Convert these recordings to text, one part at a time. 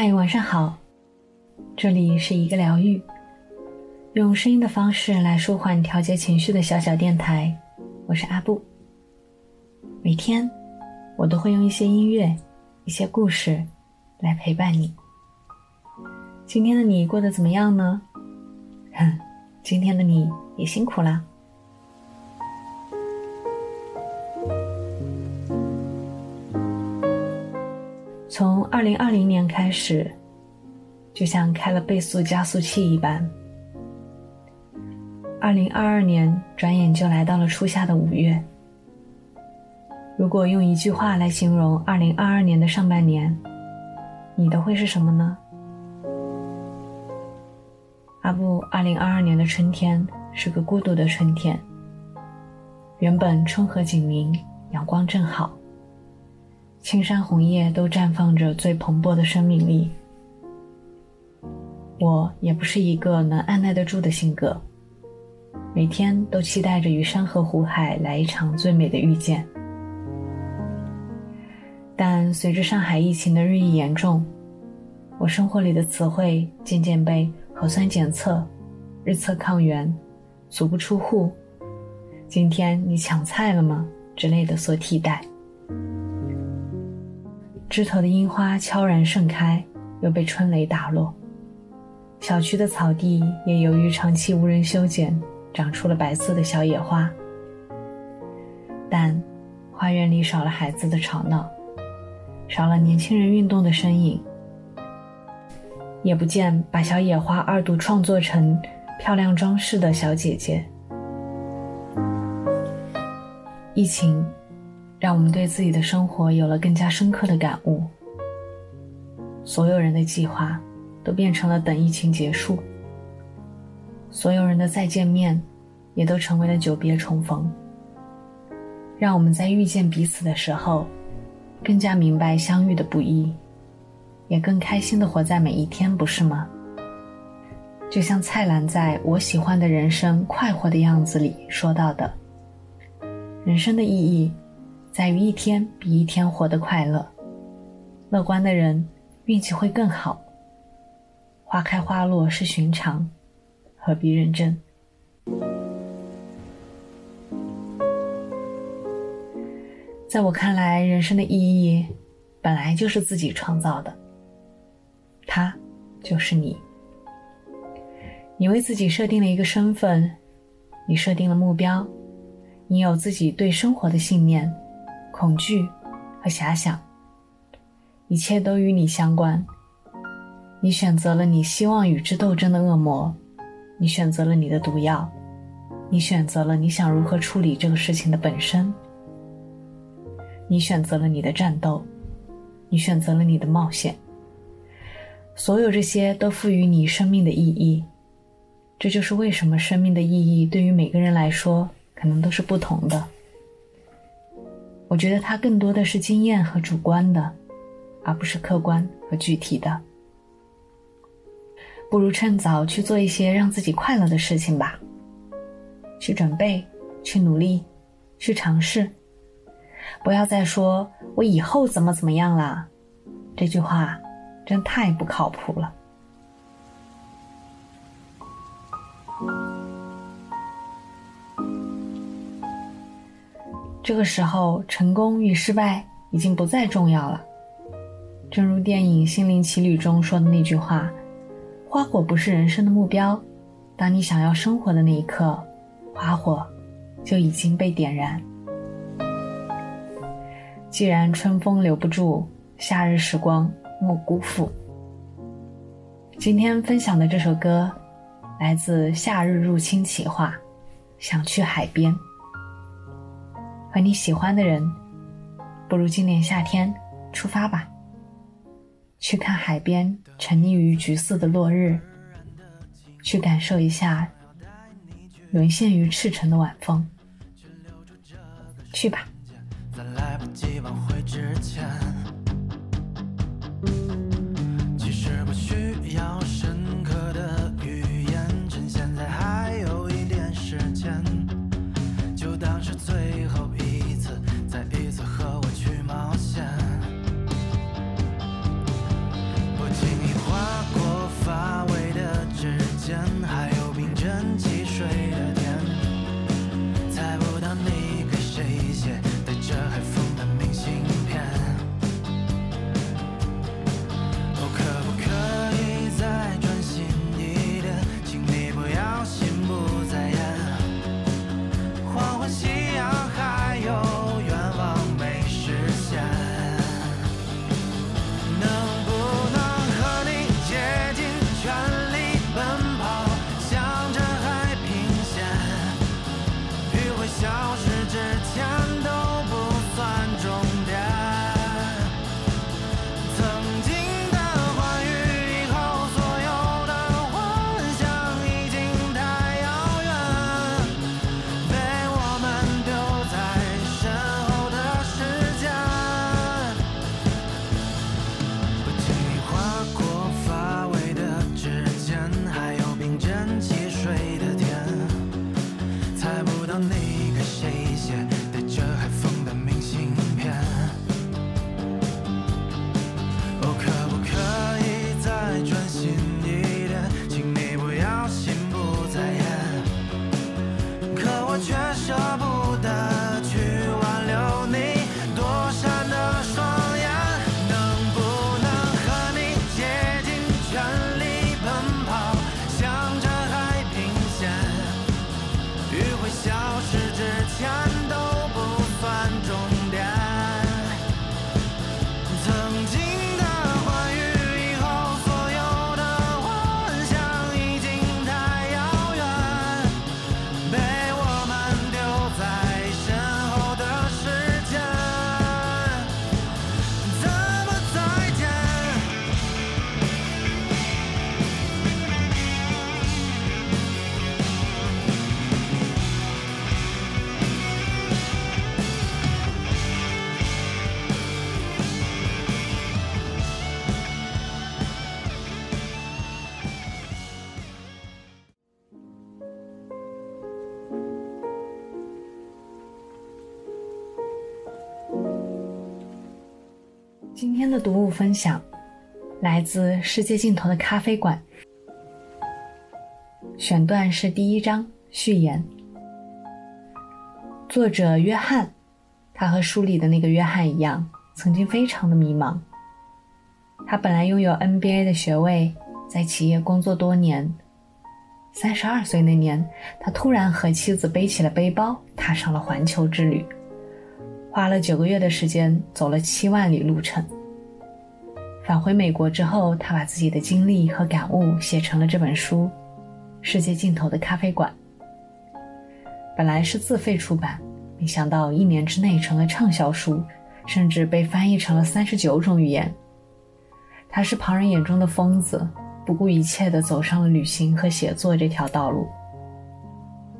嗨，晚上好，这里是一个疗愈，用声音的方式来舒缓、调节情绪的小小电台。我是阿布，每天我都会用一些音乐、一些故事来陪伴你。今天的你过得怎么样呢？哼，今天的你也辛苦啦。从二零二零年开始，就像开了倍速加速器一般。二零二二年转眼就来到了初夏的五月。如果用一句话来形容二零二二年的上半年，你的会是什么呢？阿布，二零二二年的春天是个孤独的春天。原本春和景明，阳光正好。青山红叶都绽放着最蓬勃的生命力。我也不是一个能按耐得住的性格，每天都期待着与山河湖海来一场最美的遇见。但随着上海疫情的日益严重，我生活里的词汇渐渐被核酸检测、日测抗原、足不出户、今天你抢菜了吗之类的所替代。枝头的樱花悄然盛开，又被春雷打落。小区的草地也由于长期无人修剪，长出了白色的小野花。但花园里少了孩子的吵闹，少了年轻人运动的身影，也不见把小野花二度创作成漂亮装饰的小姐姐。疫情。让我们对自己的生活有了更加深刻的感悟。所有人的计划都变成了等疫情结束，所有人的再见面也都成为了久别重逢。让我们在遇见彼此的时候，更加明白相遇的不易，也更开心的活在每一天，不是吗？就像蔡澜在我喜欢的人生快活的样子里说到的：“人生的意义。”在于一天比一天活得快乐，乐观的人运气会更好。花开花落是寻常，何必认真？在我看来，人生的意义本来就是自己创造的，它就是你。你为自己设定了一个身份，你设定了目标，你有自己对生活的信念。恐惧和遐想，一切都与你相关。你选择了你希望与之斗争的恶魔，你选择了你的毒药，你选择了你想如何处理这个事情的本身，你选择了你的战斗，你选择了你的冒险。所有这些都赋予你生命的意义。这就是为什么生命的意义对于每个人来说可能都是不同的。我觉得它更多的是经验和主观的，而不是客观和具体的。不如趁早去做一些让自己快乐的事情吧。去准备，去努力，去尝试。不要再说“我以后怎么怎么样啦”，这句话真太不靠谱了。这个时候，成功与失败已经不再重要了。正如电影《心灵奇旅》中说的那句话：“花火不是人生的目标，当你想要生活的那一刻，花火就已经被点燃。”既然春风留不住，夏日时光莫辜负。今天分享的这首歌来自《夏日入侵企划》，想去海边。和你喜欢的人，不如今年夏天出发吧，去看海边沉溺于橘色的落日，去感受一下沦陷于赤诚的晚风。去吧。在来不及挽回之前读物分享来自《世界尽头的咖啡馆》，选段是第一章序言。作者约翰，他和书里的那个约翰一样，曾经非常的迷茫。他本来拥有 NBA 的学位，在企业工作多年。三十二岁那年，他突然和妻子背起了背包，踏上了环球之旅。花了九个月的时间，走了七万里路程。返回美国之后，他把自己的经历和感悟写成了这本书《世界尽头的咖啡馆》。本来是自费出版，没想到一年之内成了畅销书，甚至被翻译成了三十九种语言。他是旁人眼中的疯子，不顾一切地走上了旅行和写作这条道路。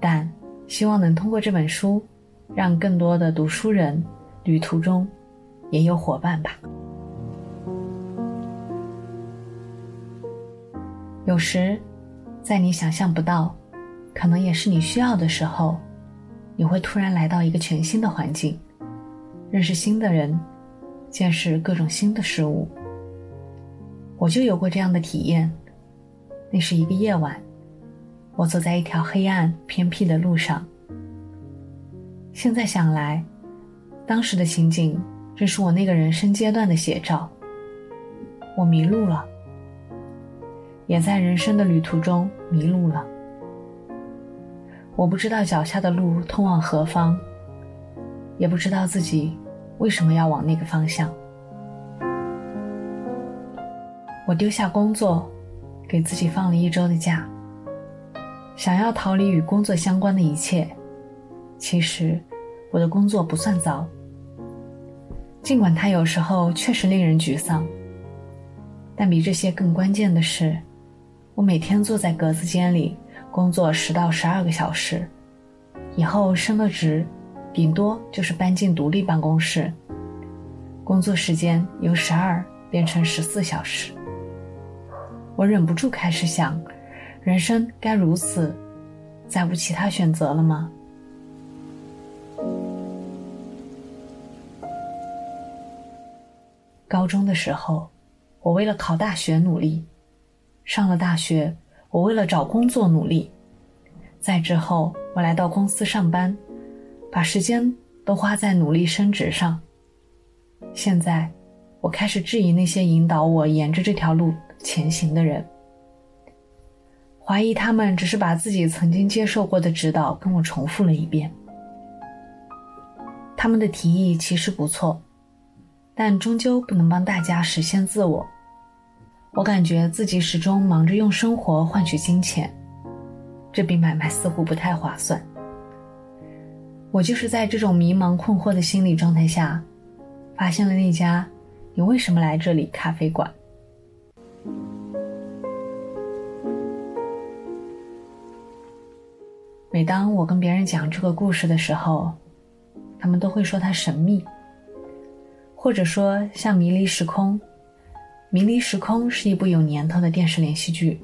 但希望能通过这本书，让更多的读书人旅途中也有伙伴吧。有时，在你想象不到，可能也是你需要的时候，你会突然来到一个全新的环境，认识新的人，见识各种新的事物。我就有过这样的体验。那是一个夜晚，我走在一条黑暗偏僻的路上。现在想来，当时的情景正是我那个人生阶段的写照。我迷路了，也在人生的旅途中迷路了。我不知道脚下的路通往何方，也不知道自己为什么要往那个方向。我丢下工作，给自己放了一周的假，想要逃离与工作相关的一切。其实，我的工作不算糟，尽管它有时候确实令人沮丧。但比这些更关键的是，我每天坐在格子间里工作十到十二个小时，以后升了职，顶多就是搬进独立办公室，工作时间由十二变成十四小时。我忍不住开始想，人生该如此，再无其他选择了吗？高中的时候，我为了考大学努力。上了大学，我为了找工作努力；再之后，我来到公司上班，把时间都花在努力升职上。现在，我开始质疑那些引导我沿着这条路前行的人，怀疑他们只是把自己曾经接受过的指导跟我重复了一遍。他们的提议其实不错，但终究不能帮大家实现自我。我感觉自己始终忙着用生活换取金钱，这笔买卖似乎不太划算。我就是在这种迷茫困惑的心理状态下，发现了那家“你为什么来这里”咖啡馆。每当我跟别人讲这个故事的时候，他们都会说它神秘，或者说像《迷离时空》。《迷离时空》是一部有年头的电视连续剧，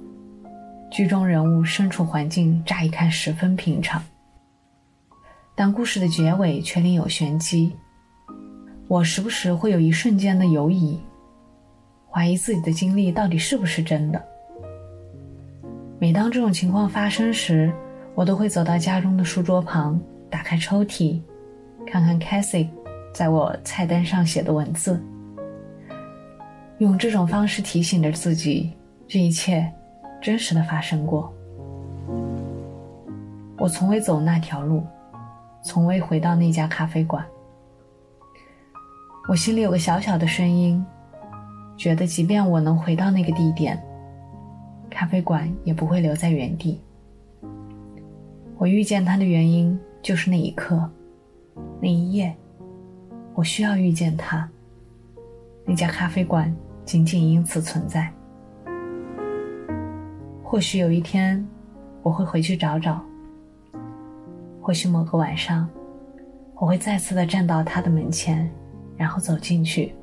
剧中人物身处环境乍一看十分平常，但故事的结尾却另有玄机。我时不时会有一瞬间的犹疑，怀疑自己的经历到底是不是真的。每当这种情况发生时，我都会走到家中的书桌旁，打开抽屉。看看 Cassie 在我菜单上写的文字，用这种方式提醒着自己，这一切真实的发生过。我从未走那条路，从未回到那家咖啡馆。我心里有个小小的声音，觉得即便我能回到那个地点，咖啡馆也不会留在原地。我遇见他的原因就是那一刻。那一夜，我需要遇见他。那家咖啡馆仅仅因此存在。或许有一天，我会回去找找。或许某个晚上，我会再次的站到他的门前，然后走进去，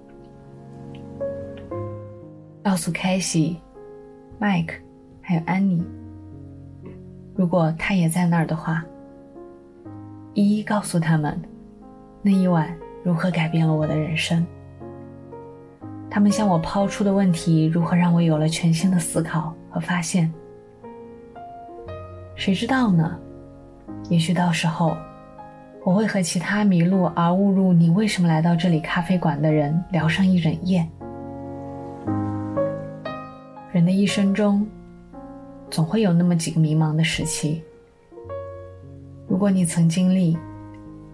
告诉凯西、麦克还有安妮，如果他也在那儿的话。一一告诉他们，那一晚如何改变了我的人生。他们向我抛出的问题，如何让我有了全新的思考和发现？谁知道呢？也许到时候，我会和其他迷路而误入你为什么来到这里咖啡馆的人聊上一整夜。人的一生中，总会有那么几个迷茫的时期。如果你曾经历，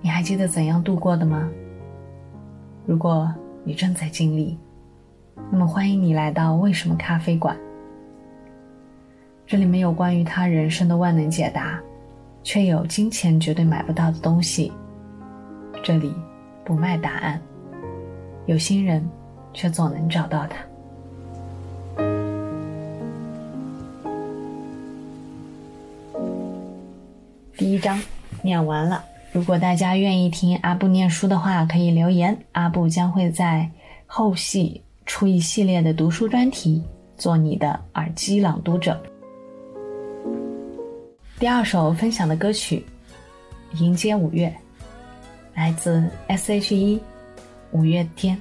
你还记得怎样度过的吗？如果你正在经历，那么欢迎你来到为什么咖啡馆。这里没有关于他人生的万能解答，却有金钱绝对买不到的东西。这里不卖答案，有心人却总能找到它。第一章念完了。如果大家愿意听阿布念书的话，可以留言，阿布将会在后续出一系列的读书专题，做你的耳机朗读者。第二首分享的歌曲《迎接五月》，来自 S.H.E《五月天》，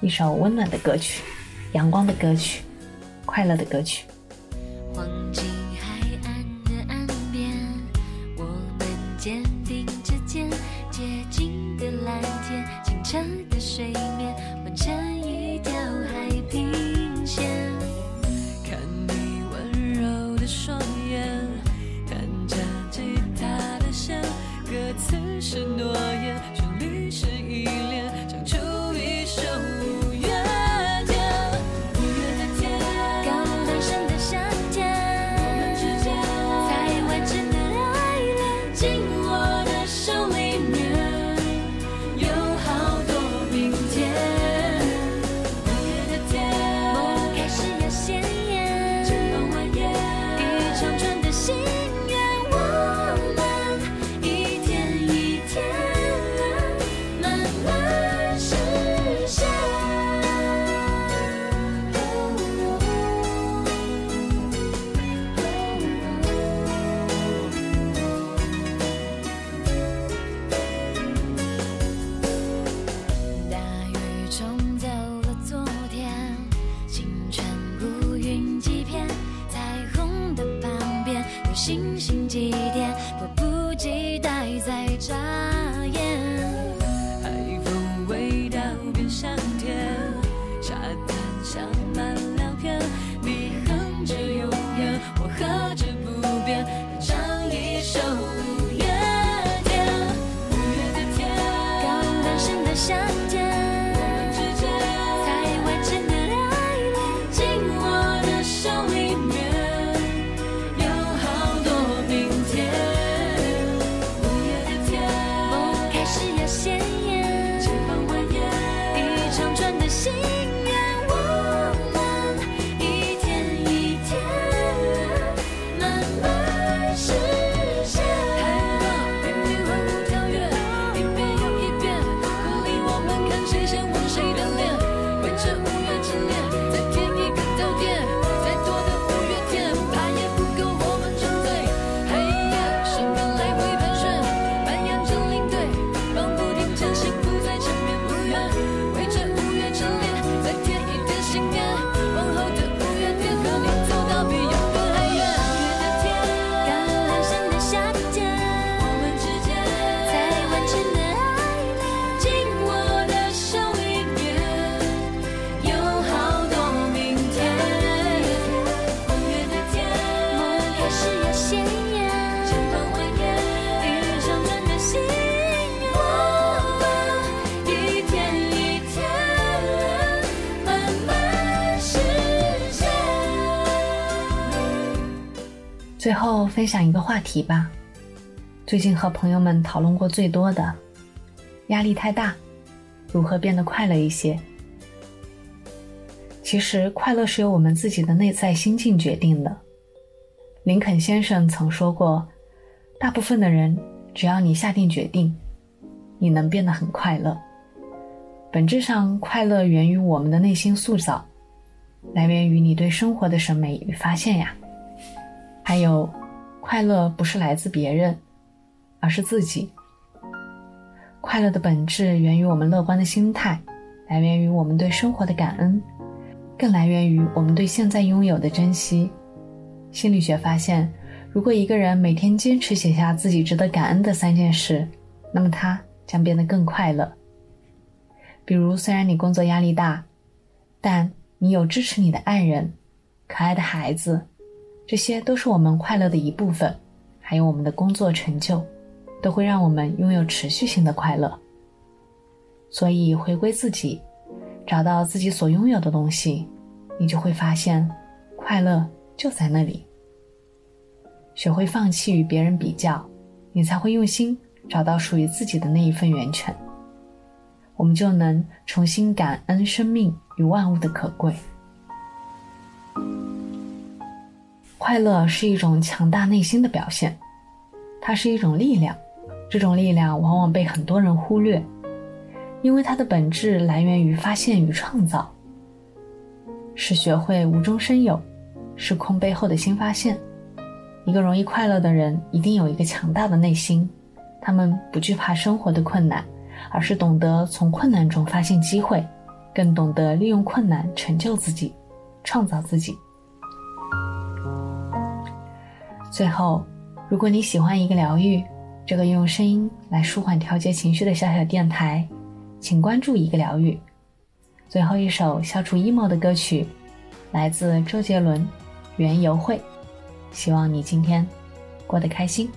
一首温暖的歌曲，阳光的歌曲，快乐的歌曲。黄金海岸的岸边，我们肩并着肩，洁净的蓝天，高大上的。最后分享一个话题吧，最近和朋友们讨论过最多的，压力太大，如何变得快乐一些？其实快乐是由我们自己的内在心境决定的。林肯先生曾说过，大部分的人，只要你下定决定，你能变得很快乐。本质上，快乐源于我们的内心塑造，来源于你对生活的审美与发现呀。还有，快乐不是来自别人，而是自己。快乐的本质源于我们乐观的心态，来源于我们对生活的感恩，更来源于我们对现在拥有的珍惜。心理学发现，如果一个人每天坚持写下自己值得感恩的三件事，那么他将变得更快乐。比如，虽然你工作压力大，但你有支持你的爱人、可爱的孩子。这些都是我们快乐的一部分，还有我们的工作成就，都会让我们拥有持续性的快乐。所以，回归自己，找到自己所拥有的东西，你就会发现，快乐就在那里。学会放弃与别人比较，你才会用心找到属于自己的那一份源泉。我们就能重新感恩生命与万物的可贵。快乐是一种强大内心的表现，它是一种力量。这种力量往往被很多人忽略，因为它的本质来源于发现与创造，是学会无中生有，是空背后的新发现。一个容易快乐的人，一定有一个强大的内心，他们不惧怕生活的困难，而是懂得从困难中发现机会，更懂得利用困难成就自己，创造自己。最后，如果你喜欢一个疗愈，这个用声音来舒缓调节情绪的小小电台，请关注一个疗愈。最后一首消除 emo 的歌曲，来自周杰伦《园游会》。希望你今天过得开心。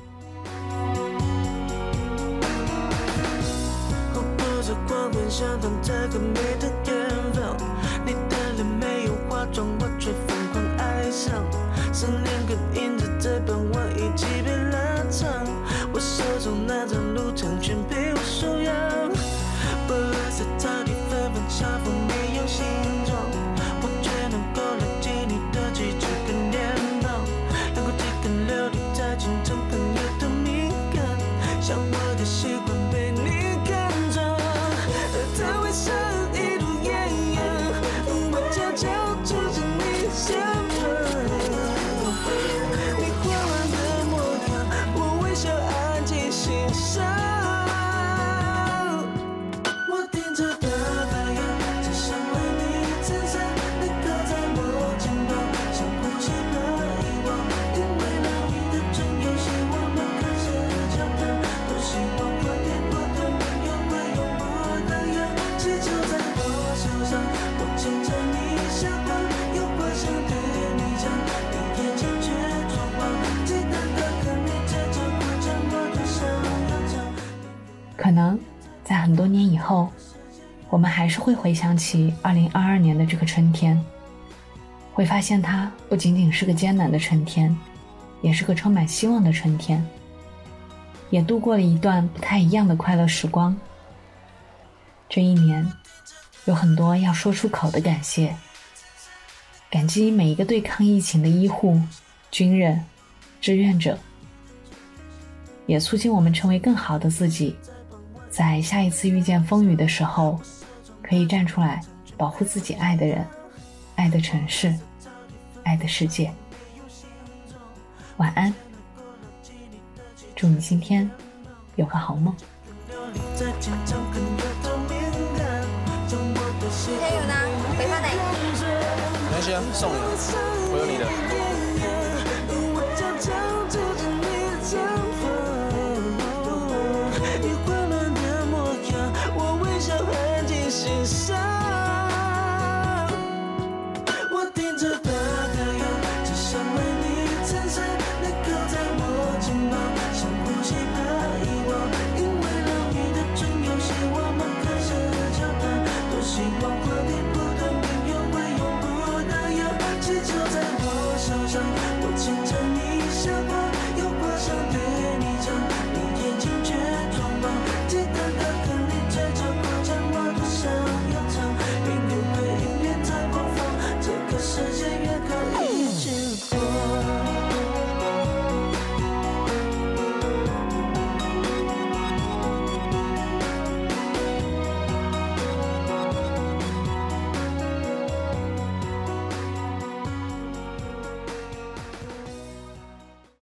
以后，我们还是会回想起2022年的这个春天，会发现它不仅仅是个艰难的春天，也是个充满希望的春天，也度过了一段不太一样的快乐时光。这一年，有很多要说出口的感谢，感激每一个对抗疫情的医护、军人、志愿者。也促进我们成为更好的自己，在下一次遇见风雨的时候，可以站出来保护自己爱的人、爱的城市、爱的世界。晚安，祝你今天有个好梦。今天有呢，北方哪？没关系啊，送你了，我有你的。